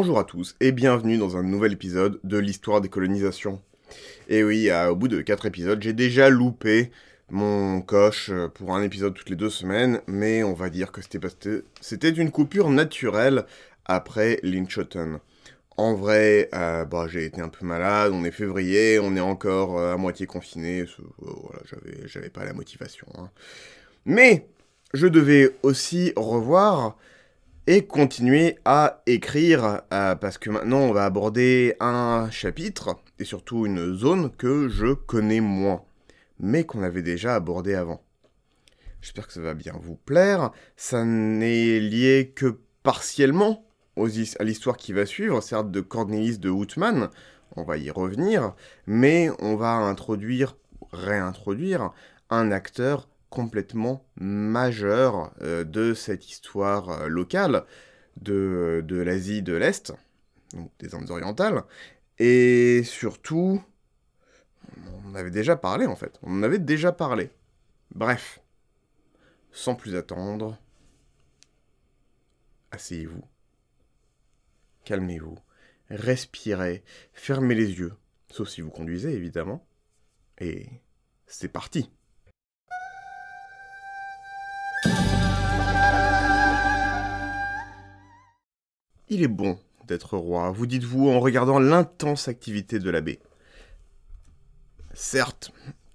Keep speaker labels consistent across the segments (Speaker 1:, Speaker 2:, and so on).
Speaker 1: Bonjour à tous et bienvenue dans un nouvel épisode de l'histoire des colonisations. Et oui, au bout de 4 épisodes, j'ai déjà loupé mon coche pour un épisode toutes les deux semaines, mais on va dire que c'était une coupure naturelle après Lynchotten. En vrai, euh, bah, j'ai été un peu malade, on est février, on est encore euh, à moitié confiné, voilà, j'avais pas la motivation. Hein. Mais je devais aussi revoir et continuer à écrire, euh, parce que maintenant on va aborder un chapitre, et surtout une zone que je connais moins, mais qu'on avait déjà abordé avant. J'espère que ça va bien vous plaire, ça n'est lié que partiellement à l'histoire qui va suivre, certes de Cornelis de Houtman, on va y revenir, mais on va introduire, réintroduire, un acteur complètement majeur euh, de cette histoire euh, locale de, l'Asie de l'Est, des Indes orientales, et surtout, on avait déjà parlé en fait, on en avait déjà parlé. Bref, sans plus attendre, asseyez-vous, calmez-vous, respirez, fermez les yeux, sauf si vous conduisez évidemment, et c'est parti. Il est bon d'être roi, vous dites-vous en regardant l'intense activité de l'abbé. Certes,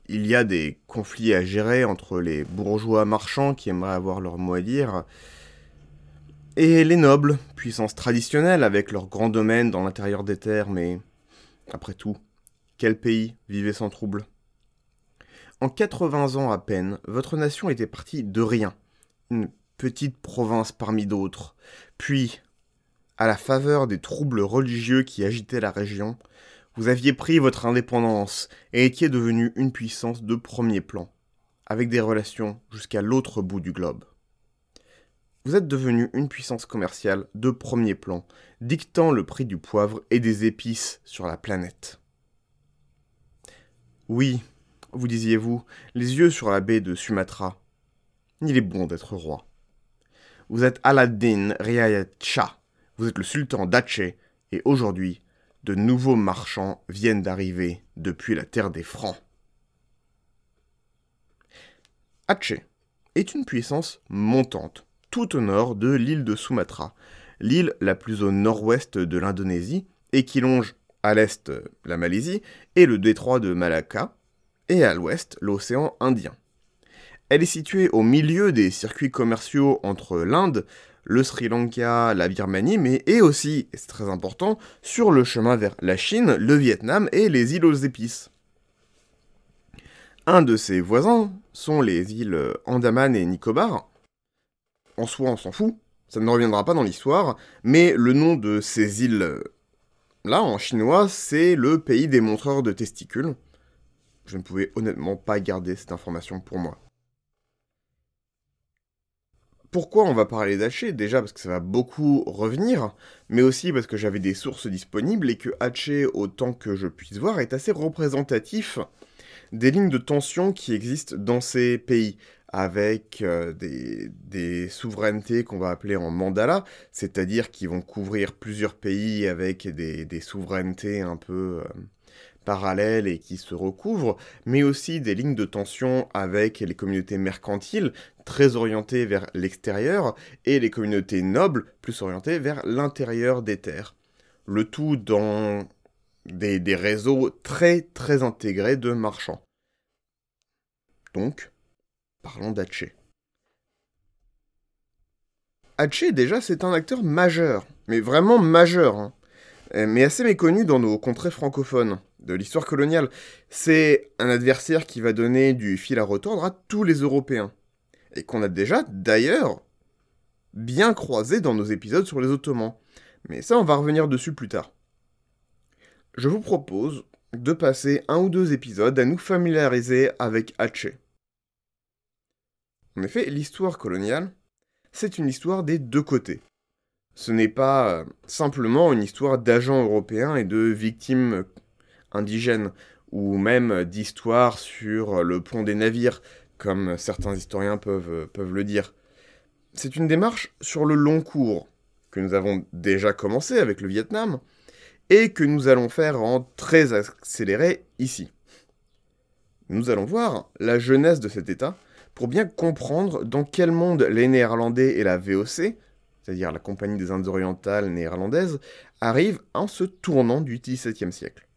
Speaker 1: il y a des conflits à gérer entre les bourgeois marchands qui aimeraient avoir leur mot à dire, et les nobles, puissance traditionnelle avec leurs grands domaines dans l'intérieur des terres, mais après tout, quel pays vivait sans trouble? En 80 ans à peine, votre nation était partie de rien, une petite province parmi d'autres, puis à la faveur des troubles religieux qui agitaient la région, vous aviez pris votre indépendance et étiez devenu une puissance de premier plan, avec des relations jusqu'à l'autre bout du globe. Vous êtes devenu une puissance commerciale de premier plan, dictant le prix du poivre et des épices sur la planète. Oui, vous disiez-vous, les yeux sur la baie de Sumatra. Il est bon d'être roi. Vous êtes Aladdin Riayat vous êtes le sultan d'Aceh, et aujourd'hui, de nouveaux marchands viennent d'arriver depuis la terre des Francs. Aceh est une puissance montante, tout au nord de l'île de Sumatra, l'île la plus au nord-ouest de l'Indonésie, et qui longe à l'est la Malaisie et le détroit de Malacca, et à l'ouest l'océan Indien. Elle est située au milieu des circuits commerciaux entre l'Inde, le Sri Lanka, la Birmanie, mais et aussi, et c'est très important, sur le chemin vers la Chine, le Vietnam et les îles aux épices. Un de ses voisins sont les îles Andaman et Nicobar. En soi, on s'en fout, ça ne reviendra pas dans l'histoire, mais le nom de ces îles là, en chinois, c'est le pays des montreurs de testicules. Je ne pouvais honnêtement pas garder cette information pour moi. Pourquoi on va parler d'Haché? Déjà parce que ça va beaucoup revenir, mais aussi parce que j'avais des sources disponibles et que Haché, autant que je puisse voir, est assez représentatif des lignes de tension qui existent dans ces pays, avec euh, des, souverainetés qu'on va appeler en mandala, c'est-à-dire qui vont couvrir plusieurs pays avec des, souverainetés un peu... Euh, parallèles et qui se recouvrent, mais aussi des lignes de tension avec les communautés mercantiles, très orientées vers l'extérieur, et les communautés nobles, plus orientées vers l'intérieur des terres. Le tout dans des, réseaux très très intégrés de marchands. Donc, parlons d'Haché. Haché, déjà, c'est un acteur majeur, mais vraiment majeur, hein. mais assez méconnu dans nos contrées francophones de l'histoire coloniale. C'est un adversaire qui va donner du fil à retordre à tous les Européens. Et qu'on a déjà, d'ailleurs, bien croisé dans nos épisodes sur les Ottomans. Mais ça, on va revenir dessus plus tard. Je vous propose de passer un ou deux épisodes à nous familiariser avec Haché. En effet, l'histoire coloniale, c'est une histoire des deux côtés. Ce n'est pas simplement une histoire d'agents européens et de victimes indigènes, ou même d'histoires sur le pont des navires, comme certains historiens peuvent, peuvent le dire. C'est une démarche sur le long cours, que nous avons déjà commencé avec le Vietnam, et que nous allons faire en très accéléré ici. Nous allons voir la jeunesse de cet État pour bien comprendre dans quel monde les Néerlandais et la VOC, c'est-à-dire la Compagnie des Indes orientales néerlandaises, arrivent en se tournant du XVIIe siècle.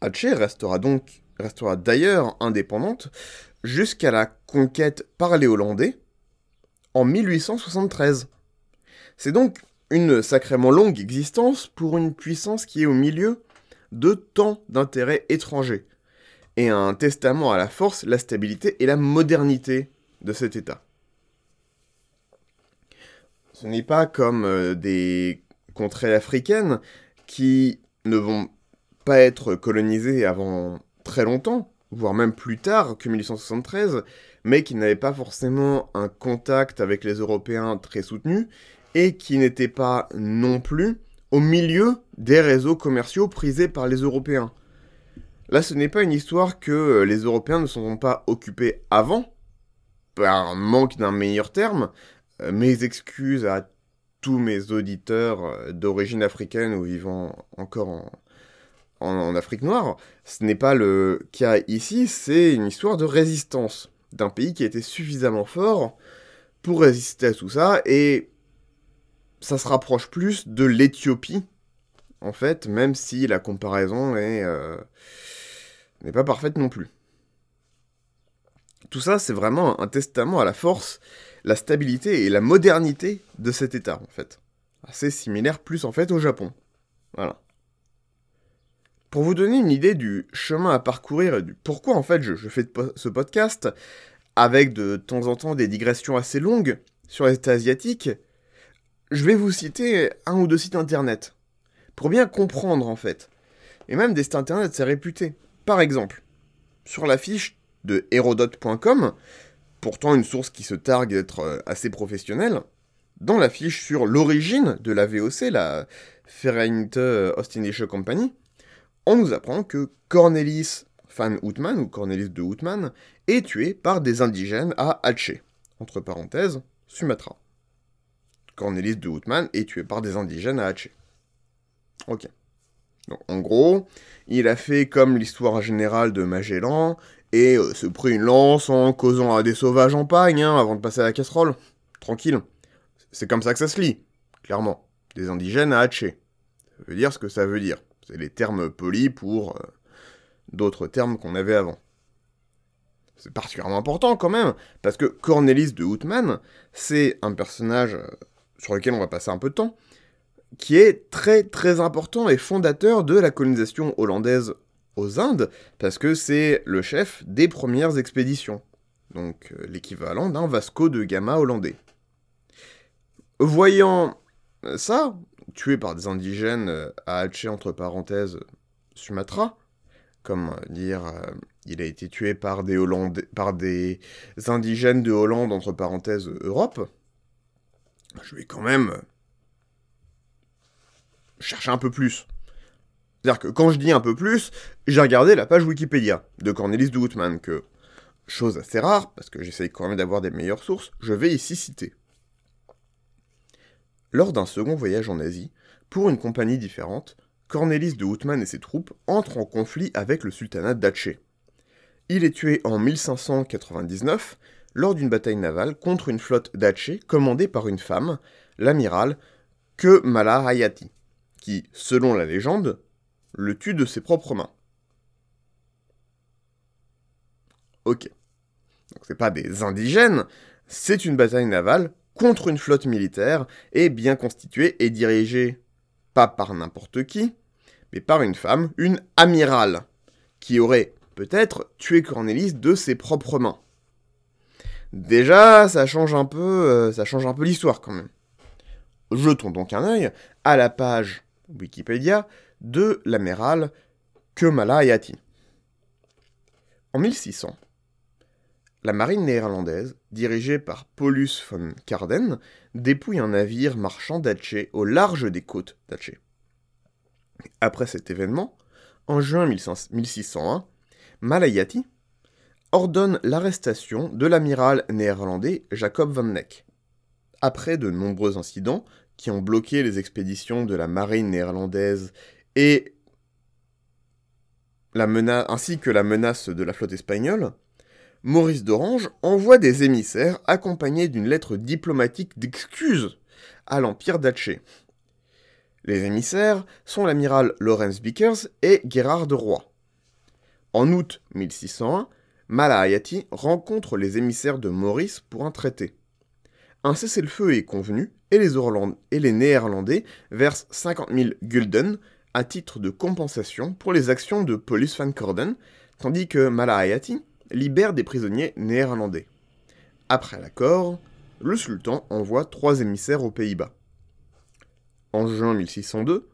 Speaker 1: Aceh restera donc restera d'ailleurs indépendante jusqu'à la conquête par les Hollandais en 1873. C'est donc une sacrément longue existence pour une puissance qui est au milieu de tant d'intérêts étrangers, et un testament à la force, la stabilité et la modernité de cet État. Ce n'est pas comme euh, des contrées africaines qui ne vont pas être colonisées avant très longtemps, voire même plus tard que 1873, mais qui n'avaient pas forcément un contact avec les Européens très soutenu, et qui n'étaient pas non plus au milieu des réseaux commerciaux prisés par les Européens. Là, ce n'est pas une histoire que les Européens ne sont pas occupés avant, par manque d'un meilleur terme. Mes excuses à tous mes auditeurs d'origine africaine ou vivant encore en, en, Afrique noire. Ce n'est pas le cas ici, c'est une histoire de résistance d'un pays qui a été suffisamment fort pour résister à tout ça, et ça se rapproche plus de l'Éthiopie, en fait, même si la comparaison est n'est pas parfaite non plus. Tout ça, c'est vraiment un testament à la force, la stabilité et la modernité de cet État, en fait. Assez similaire plus, en fait, au Japon. Voilà. Pour vous donner une idée du chemin à parcourir et du pourquoi, en fait, je, fais ce podcast, avec de temps en temps des digressions assez longues sur les États asiatiques, je vais vous citer un ou deux sites internet. Pour bien comprendre, en fait. Et même des sites internet, c'est réputé. Par exemple, sur la fiche de Herodote.com, pourtant une source qui se targue d'être euh, assez professionnelle, dans la fiche sur l'origine de la VOC, la Vereinte Ostindische Company, on nous apprend que Cornelis van Houtman, ou Cornelis de Houtman, est tué par des indigènes à Aceh, entre parenthèses, Sumatra. Cornelis de Houtman est tué par des indigènes à Aceh. Ok en gros, il a fait comme l'histoire générale de Magellan, et euh, se prit une lance en causant à des sauvages en pagne, hein, avant de passer à la casserole. Tranquille. C'est comme ça que ça se lit, clairement. Des indigènes à Hatché. Ça veut dire ce que ça veut dire. C'est les termes polis pour euh, d'autres termes qu'on avait avant. C'est particulièrement important quand même, parce que Cornelis de Houtman, c'est un personnage euh, sur lequel on va passer un peu de temps, qui est très très important et fondateur de la colonisation hollandaise aux Indes, parce que c'est le chef des premières expéditions, donc euh, l'équivalent d'un Vasco de Gama hollandais. Voyant ça, tué par des indigènes euh, à Aceh, entre parenthèses, Sumatra, comme dire, euh, il a été tué par des, Hollandais, par des indigènes de Hollande, entre parenthèses, Europe, je vais quand même chercher un peu plus. C'est-à-dire que quand je dis un peu plus, j'ai regardé la page Wikipédia de Cornelis de Houtman, que, chose assez rare, parce que j'essaye quand même d'avoir des meilleures sources, je vais ici citer. Lors d'un second voyage en Asie, pour une compagnie différente, Cornelis de Houtman et ses troupes entrent en conflit avec le sultanat d'Aceh. Il est tué en 1599 lors d'une bataille navale contre une flotte d'Aceh commandée par une femme, l'amiral Kemala Hayati qui, selon la légende, le tue de ses propres mains. Ok. Donc c'est pas des indigènes, c'est une bataille navale contre une flotte militaire et bien constituée et dirigée pas par n'importe qui, mais par une femme, une amirale, qui aurait peut-être tué Cornelis de ses propres mains. Déjà, ça change un peu, euh, ça change un peu l'histoire quand même. Jetons donc un œil à la page Wikipédia, de l'amiral Kemala Hayati. En 1600, la marine néerlandaise, dirigée par Paulus von Carden, dépouille un navire marchand d'Aceh au large des côtes d'Aceh. Après cet événement, en juin 1601, Malayati ordonne l'arrestation de l'amiral néerlandais Jacob van Neck. après de nombreux incidents qui ont bloqué les expéditions de la marine néerlandaise et la menace, ainsi que la menace de la flotte espagnole, Maurice d'Orange envoie des émissaires accompagnés d'une lettre diplomatique d'excuse à l'Empire d'Atché. Les émissaires sont l'amiral Lawrence Bickers et Gérard de Roy. En août 1601, Malahayati rencontre les émissaires de Maurice pour un traité. Un cessez-le-feu est convenu et les, et les Néerlandais versent 50 000 gulden à titre de compensation pour les actions de Paulus van Corden, tandis que Malahayati libère des prisonniers néerlandais. Après l'accord, le sultan envoie trois émissaires aux Pays-Bas. En juin 1602,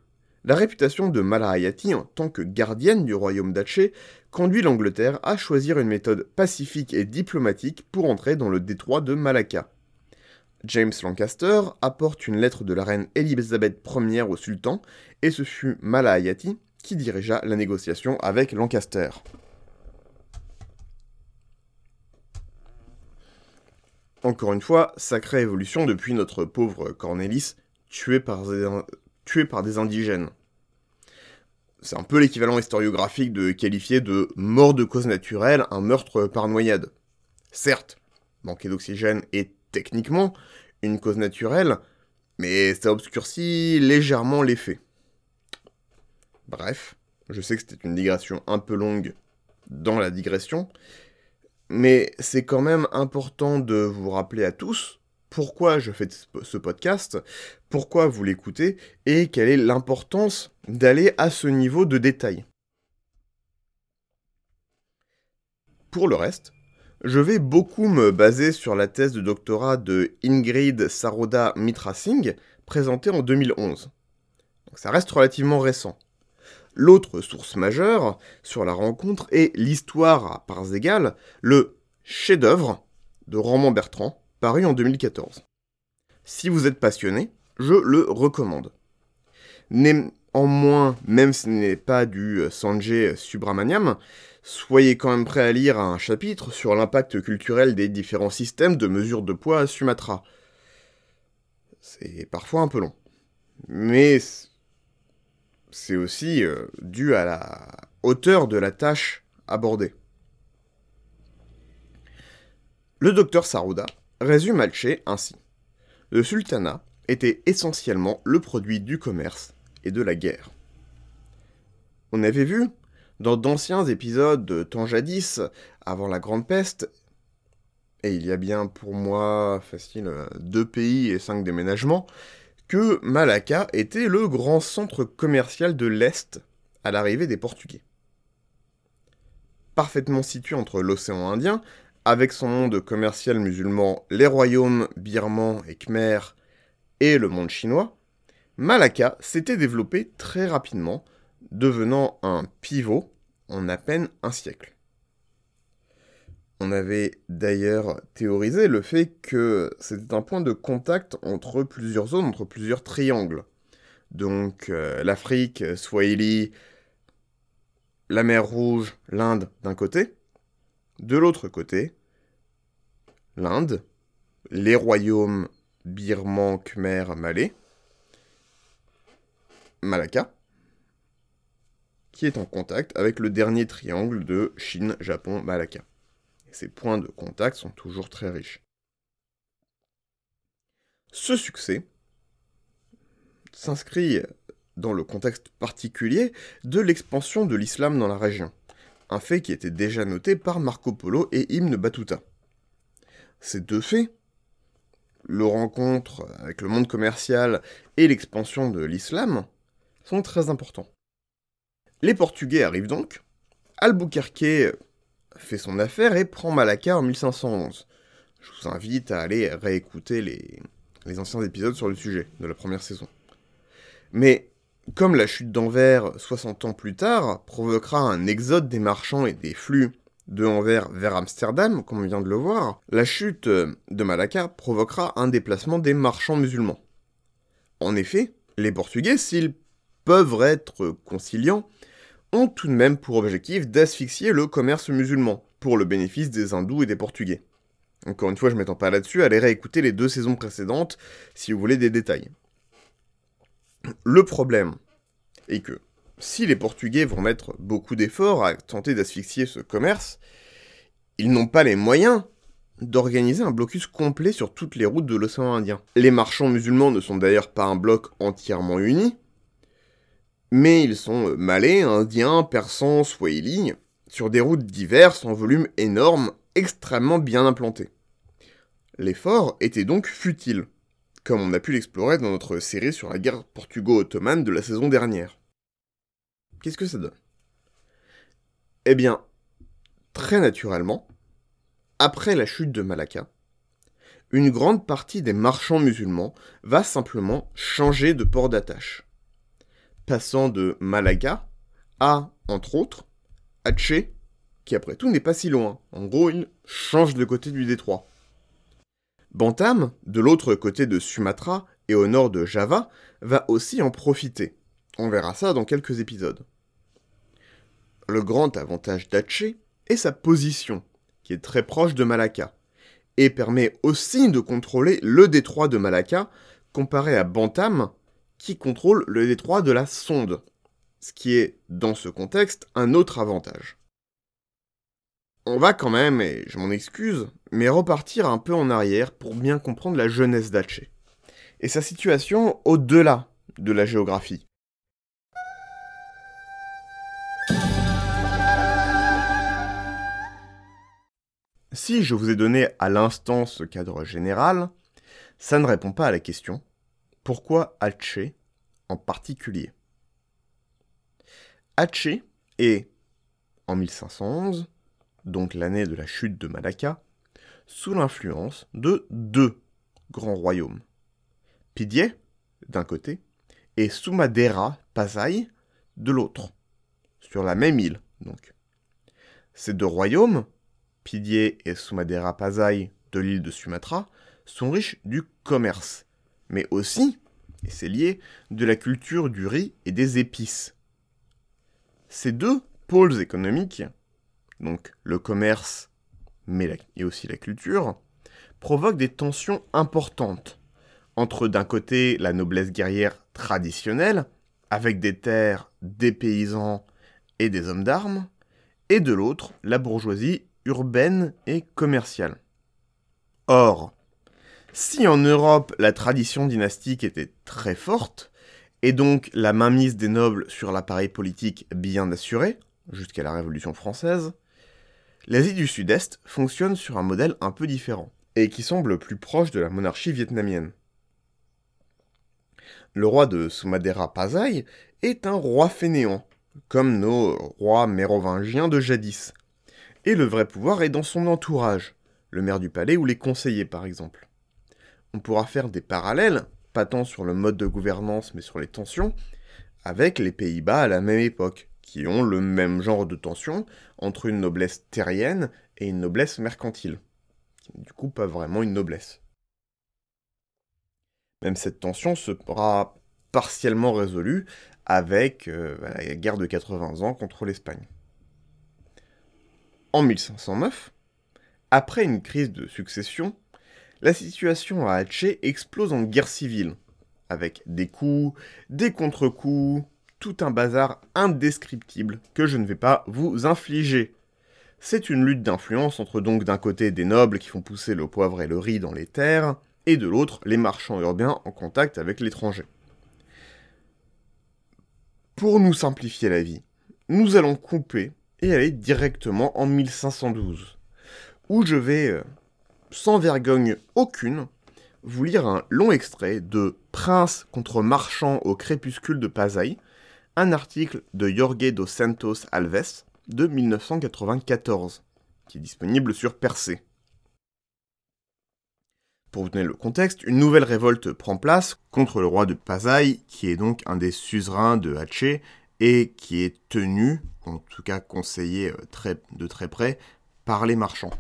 Speaker 1: la réputation de Malahayati en tant que gardienne du royaume d'Atché conduit l'Angleterre à choisir une méthode pacifique et diplomatique pour entrer dans le détroit de Malacca. James Lancaster apporte une lettre de la reine Elisabeth Ier au sultan, et ce fut Malahayati qui dirigea la négociation avec Lancaster. Encore une fois, sacrée évolution depuis notre pauvre Cornelis, tué par des, indigènes. C'est un peu l'équivalent historiographique de qualifier de mort de cause naturelle un meurtre par noyade. Certes, manquer d'oxygène est techniquement une cause naturelle, mais ça obscurcit légèrement les faits. Bref, je sais que c'était une digression un peu longue dans la digression, mais c'est quand même important de vous rappeler à tous pourquoi je fais ce podcast, pourquoi vous l'écoutez, et quelle est l'importance d'aller à ce niveau de détail. Pour le reste, je vais beaucoup me baser sur la thèse de doctorat de Ingrid Saroda Mitra Singh, présentée en 2011. Donc ça reste relativement récent. L'autre source majeure sur la rencontre est l'histoire à parts égales, le chef-d'œuvre de Roman Bertrand, paru en 2014. Si vous êtes passionné, je le recommande. Néanmoins, même si ce n'est pas du Sanjay Subramaniam, soyez quand même prêt à lire un chapitre sur l'impact culturel des différents systèmes de mesure de poids à Sumatra. C'est parfois un peu long. Mais c'est aussi euh, dû à la hauteur de la tâche abordée. Le docteur Sarouda résume Alché ainsi. Le sultanat était essentiellement le produit du commerce et de la guerre. On avait vu, dans d'anciens épisodes de temps jadis, avant la Grande Peste, et il y a bien pour moi facile deux pays et cinq déménagements, Malacca était le grand centre commercial de l'Est à l'arrivée des Portugais. Parfaitement situé entre l'océan Indien, avec son monde commercial musulman, les royaumes birmans et khmer et le monde chinois, Malacca s'était développé très rapidement, devenant un pivot en à peine un siècle. On avait d'ailleurs théorisé le fait que c'était un point de contact entre plusieurs zones, entre plusieurs triangles. Donc euh, l'Afrique, Swahili, la mer Rouge, l'Inde d'un côté. De l'autre côté, l'Inde, les royaumes birman, khmer, malais, Malacca, qui est en contact avec le dernier triangle de Chine, Japon, Malacca ces points de contact sont toujours très riches. Ce succès s'inscrit dans le contexte particulier de l'expansion de l'islam dans la région, un fait qui était déjà noté par Marco Polo et Ibn Battuta. Ces deux faits, le rencontre avec le monde commercial et l'expansion de l'islam, sont très importants. Les Portugais arrivent donc, Albuquerque fait son affaire et prend Malacca en 1511. Je vous invite à aller réécouter les, les anciens épisodes sur le sujet de la première saison. Mais comme la chute d'Anvers 60 ans plus tard provoquera un exode des marchands et des flux de Anvers vers Amsterdam, comme on vient de le voir, la chute de Malacca provoquera un déplacement des marchands musulmans. En effet, les Portugais, s'ils peuvent être conciliants, ont tout de même pour objectif d'asphyxier le commerce musulman, pour le bénéfice des hindous et des portugais. Encore une fois, je m'étends pas là-dessus, allez réécouter les deux saisons précédentes si vous voulez des détails. Le problème est que si les Portugais vont mettre beaucoup d'efforts à tenter d'asphyxier ce commerce, ils n'ont pas les moyens d'organiser un blocus complet sur toutes les routes de l'océan Indien. Les marchands musulmans ne sont d'ailleurs pas un bloc entièrement uni, mais ils sont malais, indiens, persans, swahili, sur des routes diverses en volume énorme, extrêmement bien implanté. L'effort était donc futile, comme on a pu l'explorer dans notre série sur la guerre portugo-ottomane de la saison dernière. Qu'est-ce que ça donne? Eh bien, très naturellement, après la chute de Malacca, une grande partie des marchands musulmans va simplement changer de port d'attache, passant de Malaga à, entre autres, Aceh, qui après tout n'est pas si loin. En gros, il change de côté du détroit. Bantam, de l'autre côté de Sumatra et au nord de Java, va aussi en profiter. On verra ça dans quelques épisodes. Le grand avantage d'Aceh est sa position, qui est très proche de Malacca, et permet aussi de contrôler le détroit de Malacca, comparé à Bantam, qui contrôle le détroit de la Sonde, ce qui est, dans ce contexte, un autre avantage. On va quand même, et je m'en excuse, mais repartir un peu en arrière pour bien comprendre la jeunesse d'Aceh, et sa situation au-delà de la géographie. Si je vous ai donné à l'instant ce cadre général, ça ne répond pas à la question pourquoi Aceh en particulier? Aceh est, en 1511, donc l'année de la chute de Malacca, sous l'influence de deux grands royaumes. Pidié, d'un côté, et Sumadera Pasai, de l'autre, sur la même île, donc. Ces deux royaumes, Pidié et Sumadera Pasai de l'île de Sumatra, sont riches du commerce, mais aussi, et c'est lié, de la culture du riz et des épices. Ces deux pôles économiques donc le commerce, mais et aussi la culture, provoquent des tensions importantes entre d'un côté la noblesse guerrière traditionnelle, avec des terres, des paysans et des hommes d'armes, et de l'autre la bourgeoisie urbaine et commerciale. Or, si en Europe la tradition dynastique était très forte, et donc la mainmise des nobles sur l'appareil politique bien assuré, jusqu'à la Révolution française, l'Asie du Sud-Est fonctionne sur un modèle un peu différent, et qui semble plus proche de la monarchie vietnamienne. Le roi de Sumadera Pasai est un roi fainéant, comme nos rois mérovingiens de jadis. Et le vrai pouvoir est dans son entourage, le maire du palais ou les conseillers par exemple. On pourra faire des parallèles, pas tant sur le mode de gouvernance mais sur les tensions, avec les Pays-Bas à la même époque, qui ont le même genre de tension entre une noblesse terrienne et une noblesse mercantile, du coup pas vraiment une noblesse. Même cette tension sera partiellement résolue avec euh, la guerre de 80 ans contre l'Espagne. En 1509, après une crise de succession, la situation à Aceh explose en guerre civile, avec des coups, des contre-coups, tout un bazar indescriptible que je ne vais pas vous infliger. C'est une lutte d'influence entre donc d'un côté des nobles qui font pousser le poivre et le riz dans les terres, et de l'autre les marchands urbains en contact avec l'étranger. Pour nous simplifier la vie, nous allons couper et aller directement en 1512, où je vais, euh, sans vergogne aucune, vous lire un long extrait de Prince contre marchand au crépuscule de Pasai, un article de Jorge dos Santos Alves de 1994, qui est disponible sur Percé. Pour vous donner le contexte, une nouvelle révolte prend place contre le roi de Pasai, qui est donc un des suzerains de Aceh et qui est tenu, en tout cas conseillé euh, de très près, par les marchands.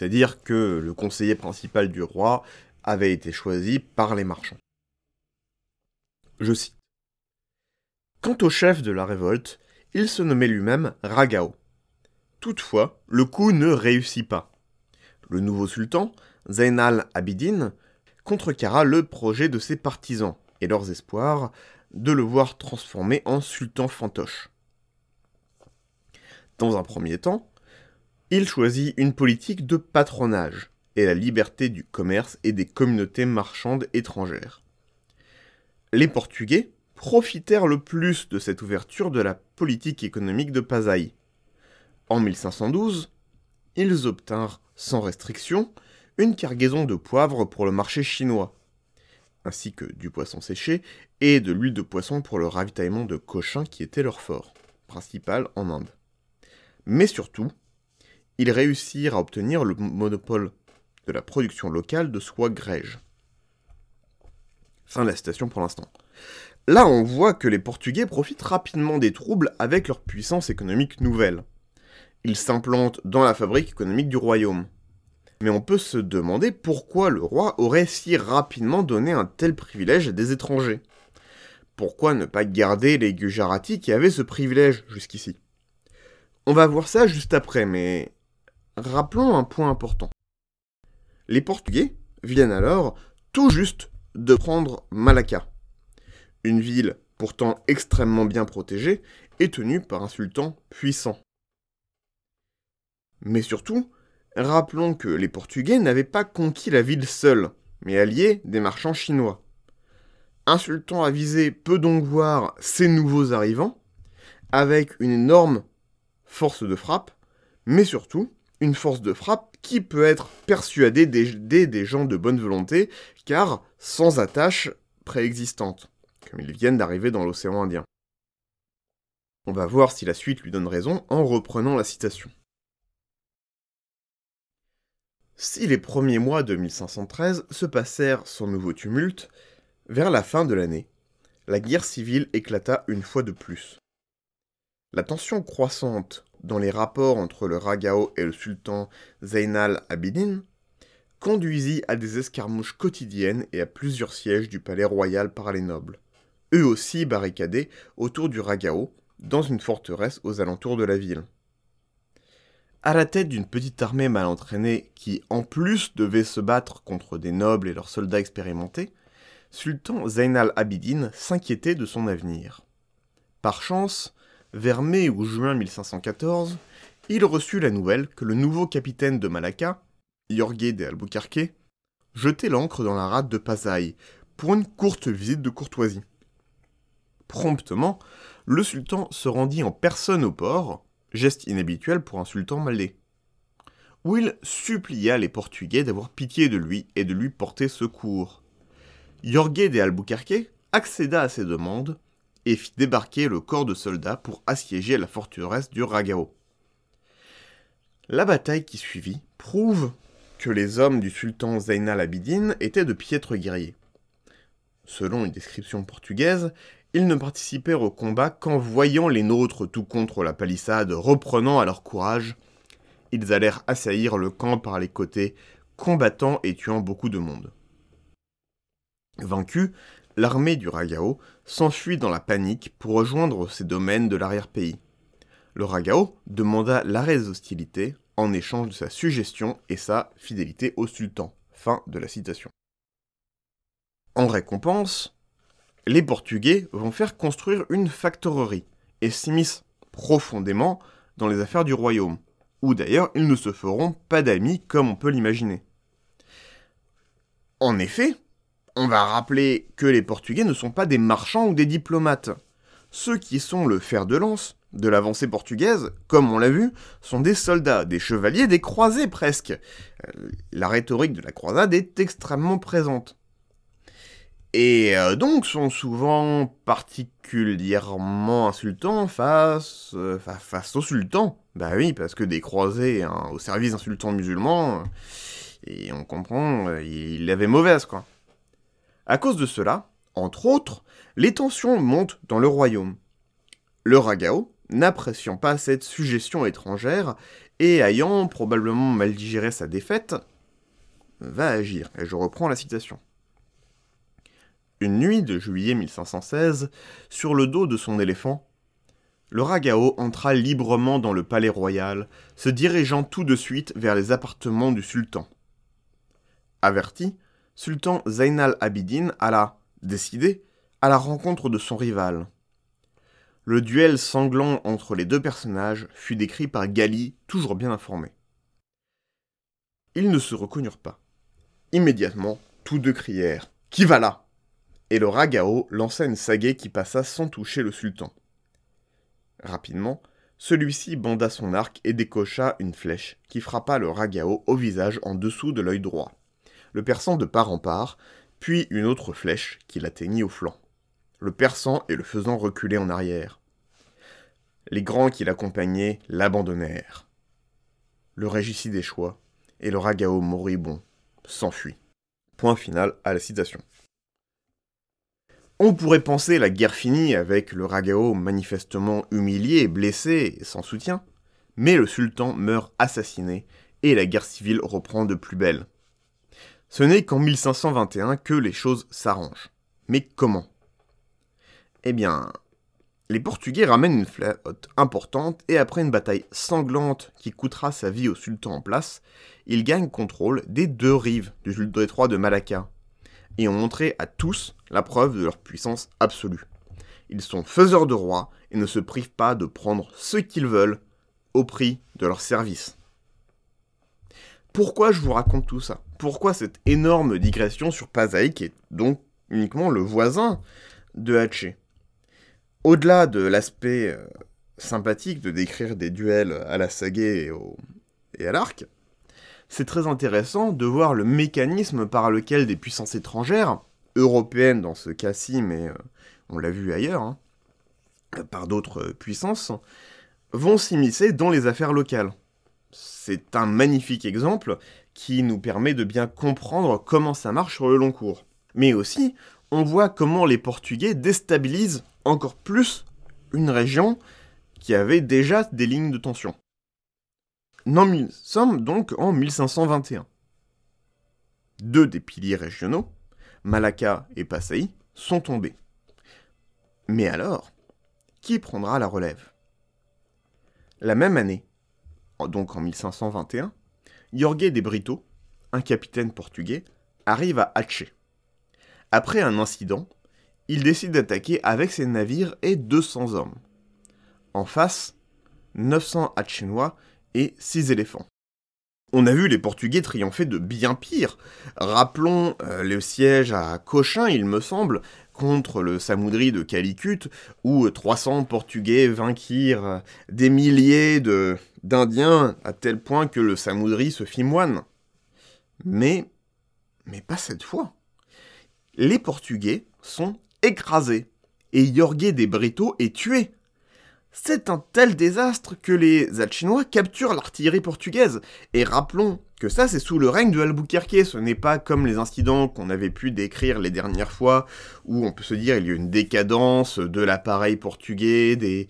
Speaker 1: C'est-à-dire que le conseiller principal du roi avait été choisi par les marchands. Je cite. Quant au chef de la révolte, il se nommait lui-même Ragao. Toutefois, le coup ne réussit pas. Le nouveau sultan, Zainal Abidin, contrecarra le projet de ses partisans et leurs espoirs de le voir transformé en sultan fantoche. Dans un premier temps, il choisit une politique de patronage et la liberté du commerce et des communautés marchandes étrangères. Les Portugais profitèrent le plus de cette ouverture de la politique économique de Pasai. En 1512, ils obtinrent, sans restriction, une cargaison de poivre pour le marché chinois, ainsi que du poisson séché et de l'huile de poisson pour le ravitaillement de Cochin qui était leur fort principal en Inde. Mais surtout, ils réussirent à obtenir le monopole de la production locale de soie grège. Fin de la citation pour l'instant. Là, on voit que les Portugais profitent rapidement des troubles avec leur puissance économique nouvelle. Ils s'implantent dans la fabrique économique du royaume. Mais on peut se demander pourquoi le roi aurait si rapidement donné un tel privilège à des étrangers. Pourquoi ne pas garder les Gujarati qui avaient ce privilège jusqu'ici? On va voir ça juste après, mais rappelons un point important. Les Portugais viennent alors tout juste de prendre Malacca, une ville pourtant extrêmement bien protégée et tenue par un sultan puissant. Mais surtout, rappelons que les Portugais n'avaient pas conquis la ville seule, mais alliés des marchands chinois. Un sultan avisé peut donc voir ces nouveaux arrivants avec une énorme force de frappe, mais surtout une force de frappe qui peut être persuadée d'aider des gens de bonne volonté, car sans attache préexistante, comme ils viennent d'arriver dans l'océan Indien. On va voir si la suite lui donne raison en reprenant la citation. Si les premiers mois de 1513 se passèrent sans nouveau tumulte, vers la fin de l'année, la guerre civile éclata une fois de plus. La tension croissante dans les rapports entre le Ragao et le sultan Zainal Abidin conduisit à des escarmouches quotidiennes et à plusieurs sièges du palais royal par les nobles, eux aussi barricadés autour du Ragao, dans une forteresse aux alentours de la ville à la tête d'une petite armée mal entraînée qui, en plus, devait se battre contre des nobles et leurs soldats expérimentés, Sultan Zainal Abidin s'inquiétait de son avenir. Par chance, vers mai ou juin 1514, il reçut la nouvelle que le nouveau capitaine de Malacca, Jorge de Albuquerque, jetait l'ancre dans la rade de Pasai pour une courte visite de courtoisie. Promptement, le sultan se rendit en personne au port, geste inhabituel pour un sultan malais, où il supplia les Portugais d'avoir pitié de lui et de lui porter secours. Jorge de Albuquerque accéda à ces demandes et fit débarquer le corps de soldats pour assiéger la forteresse du Ragao. La bataille qui suivit prouve que les hommes du sultan Zainal Abidin étaient de piètres guerriers. Selon une description portugaise, ils ne participèrent au combat qu'en voyant les nôtres tout contre la palissade reprenant à leur courage. Ils allèrent assaillir le camp par les côtés, combattant et tuant beaucoup de monde. Vaincue, l'armée du Ragao s'enfuit dans la panique pour rejoindre ses domaines de l'arrière-pays. Le Ragao demanda l'arrêt des hostilités en échange de sa suggestion et sa fidélité au sultan. Fin de la citation. En récompense, les Portugais vont faire construire une factorerie et s'immiscent profondément dans les affaires du royaume, où d'ailleurs ils ne se feront pas d'amis comme on peut l'imaginer. En effet, on va rappeler que les Portugais ne sont pas des marchands ou des diplomates. Ceux qui sont le fer de lance de l'avancée portugaise, comme on l'a vu, sont des soldats, des chevaliers, des croisés presque. Euh, la rhétorique de la croisade est extrêmement présente et euh, donc sont souvent particulièrement insultants face, euh, face au sultan. Bah oui, parce que des croisés hein, au service d'un sultan musulman, et on comprend, euh, il avait mauvaise quoi. À cause de cela, entre autres, les tensions montent dans le royaume. Le Ragao, n'appréciant pas cette suggestion étrangère et ayant probablement mal digéré sa défaite, va agir. Et je reprends la citation. Une nuit de juillet 1516, sur le dos de son éléphant, le Ragao entra librement dans le palais royal, se dirigeant tout de suite vers les appartements du sultan. Averti, sultan Zainal Abidin alla, décidé, à la rencontre de son rival. Le duel sanglant entre les deux personnages fut décrit par Gali, toujours bien informé. Ils ne se reconnurent pas. Immédiatement, tous deux crièrent Qui va là? Et le Ragao lança une sagaie qui passa sans toucher le sultan. Rapidement, celui-ci banda son arc et décocha une flèche qui frappa le Ragao au visage en dessous de l'œil droit, le perçant de part en part, puis une autre flèche qui l'atteignit au flanc, le perçant et le faisant reculer en arrière. Les grands qui l'accompagnaient l'abandonnèrent. Le régicide échoua, et le Ragao moribond s'enfuit. Point final à la citation. On pourrait penser la guerre finie avec le Ragao manifestement humilié, blessé et sans soutien, mais le sultan meurt assassiné et la guerre civile reprend de plus belle. Ce n'est qu'en 1521 que les choses s'arrangent. Mais comment? Eh bien, les Portugais ramènent une flotte importante et après une bataille sanglante qui coûtera sa vie au sultan en place, ils gagnent contrôle des deux rives du détroit de Malacca et ont montré à tous la preuve de leur puissance absolue. Ils sont faiseurs de rois et ne se privent pas de prendre ce qu'ils veulent au prix de leur service. Pourquoi je vous raconte tout ça? Pourquoi cette énorme digression sur Pasai qui est donc uniquement le voisin de Haché? Au-delà de l'aspect euh, sympathique de décrire des duels à la sagaie et à l'arc, c'est très intéressant de voir le mécanisme par lequel des puissances étrangères, européennes dans ce cas-ci, mais euh, on l'a vu ailleurs, hein, par d'autres puissances, vont s'immiscer dans les affaires locales. C'est un magnifique exemple qui nous permet de bien comprendre comment ça marche sur le long cours. Mais aussi, on voit comment les Portugais déstabilisent encore plus une région qui avait déjà des lignes de tension. Nous sommes donc en 1521. Deux des piliers régionaux, Malacca et Passaï, sont tombés. Mais alors, qui prendra la relève? La même année, donc en 1521, Jorge de Brito, un capitaine portugais, arrive à Aceh. Après un incident, il décide d'attaquer avec ses navires et 200 hommes. En face, 900 Achénois et 6 éléphants. On a vu les Portugais triompher de bien pire. Rappelons euh, le siège à Cochin, il me semble, contre le Samoudri de Calicut, où 300 Portugais vainquirent des milliers d'Indiens à tel point que le Samoudri se fit moine. Mais, mais pas cette fois. Les Portugais sont écrasés et Jorge des Brito est tué. C'est un tel désastre que les Alchinois capturent l'artillerie portugaise. Et rappelons que ça, c'est sous le règne de Albuquerque. Ce n'est pas comme les incidents qu'on avait pu décrire les dernières fois, où on peut se dire il y a une décadence de l'appareil portugais, des,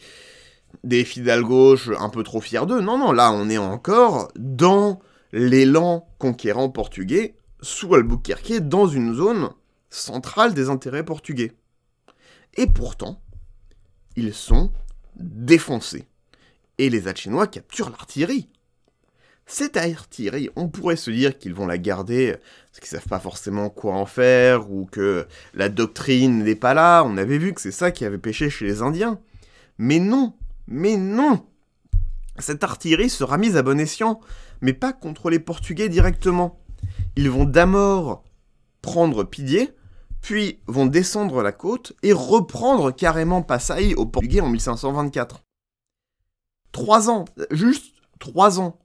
Speaker 1: des gauche un peu trop fiers d'eux. Non, non, là, on est encore dans l'élan conquérant portugais, sous Albuquerque, dans une zone centrale des intérêts portugais. Et pourtant, ils sont défoncés. Et les Alchinois capturent l'artillerie. Cette artillerie, on pourrait se dire qu'ils vont la garder parce qu'ils savent pas forcément quoi en faire ou que la doctrine n'est pas là. On avait vu que c'est ça qui avait péché chez les Indiens. Mais non, mais non. Cette artillerie sera mise à bon escient, mais pas contre les Portugais directement. Ils vont d'abord prendre Pidier, puis vont descendre la côte et reprendre carrément Passaï aux Portugais en 1524. Trois ans, juste trois ans.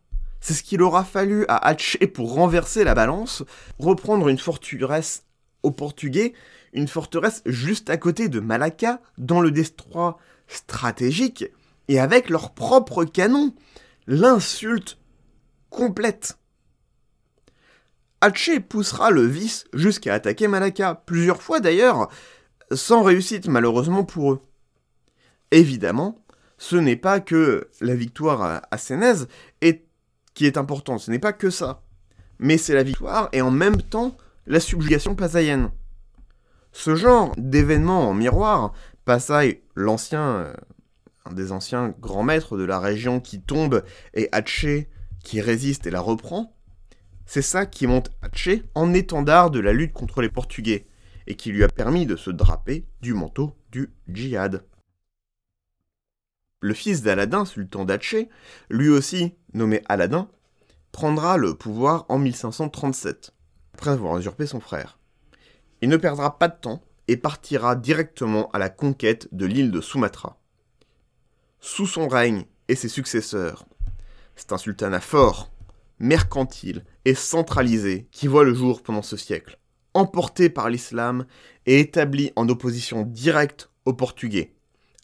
Speaker 1: C'est ce qu'il aura fallu à Haché pour renverser la balance, reprendre une forteresse aux Portugais, une forteresse juste à côté de Malacca, dans le destroy stratégique, et avec leurs propres canons. L'insulte complète. Haché poussera le vice jusqu'à attaquer Malacca, plusieurs fois d'ailleurs, sans réussite malheureusement pour eux. Évidemment, ce n'est pas que la victoire à Sénèze est, qui est importante, ce n'est pas que ça. Mais c'est la victoire et en même temps la subjugation passaïenne. Ce genre d'événements en miroir, Passaï, l'ancien euh, un des anciens grands maîtres de la région qui tombe, et Hatché qui résiste et la reprend, c'est ça qui monte Hatché en étendard de la lutte contre les Portugais, et qui lui a permis de se draper du manteau du djihad. Le fils d'Aladin, sultan d'Hatché, lui aussi nommé Aladin, prendra le pouvoir en 1537, après avoir usurpé son frère. Il ne perdra pas de temps et partira directement à la conquête de l'île de Sumatra. Sous son règne et ses successeurs, c'est un sultanat fort, mercantile et centralisé qui voit le jour pendant ce siècle, emporté par l'islam et établi en opposition directe aux Portugais,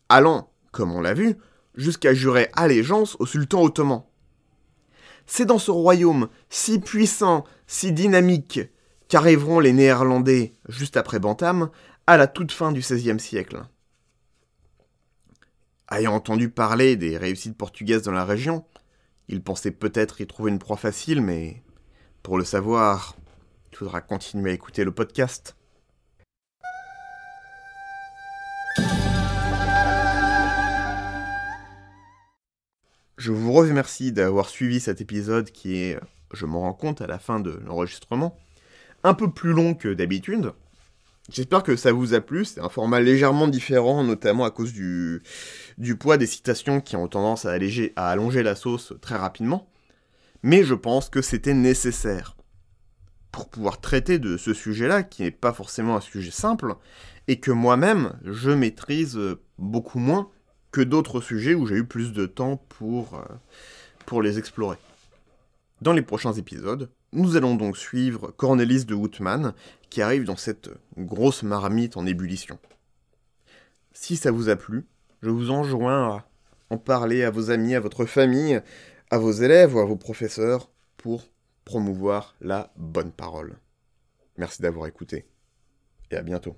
Speaker 1: allant, comme on l'a vu, jusqu'à jurer allégeance au sultan ottoman. C'est dans ce royaume si puissant, si dynamique, qu'arriveront les Néerlandais, juste après Bantam, à la toute fin du XVIe siècle. Ayant entendu parler des réussites portugaises dans la région, ils pensaient peut-être y trouver une proie facile, mais pour le savoir, il faudra continuer à écouter le podcast. Je vous remercie d'avoir suivi cet épisode qui est, je m'en rends compte à la fin de l'enregistrement, un peu plus long que d'habitude. J'espère que ça vous a plu, c'est un format légèrement différent, notamment à cause du, poids des citations qui ont tendance à, alléger, à allonger la sauce très rapidement. Mais je pense que c'était nécessaire pour pouvoir traiter de ce sujet-là, qui n'est pas forcément un sujet simple, et que moi-même, je maîtrise beaucoup moins que d'autres sujets où j'ai eu plus de temps pour, euh, pour les explorer. Dans les prochains épisodes, nous allons donc suivre Cornelis de Houtman, qui arrive dans cette grosse marmite en ébullition. Si ça vous a plu, je vous enjoins à en parler à vos amis, à votre famille, à vos élèves ou à vos professeurs pour promouvoir la bonne parole. Merci d'avoir écouté et à bientôt.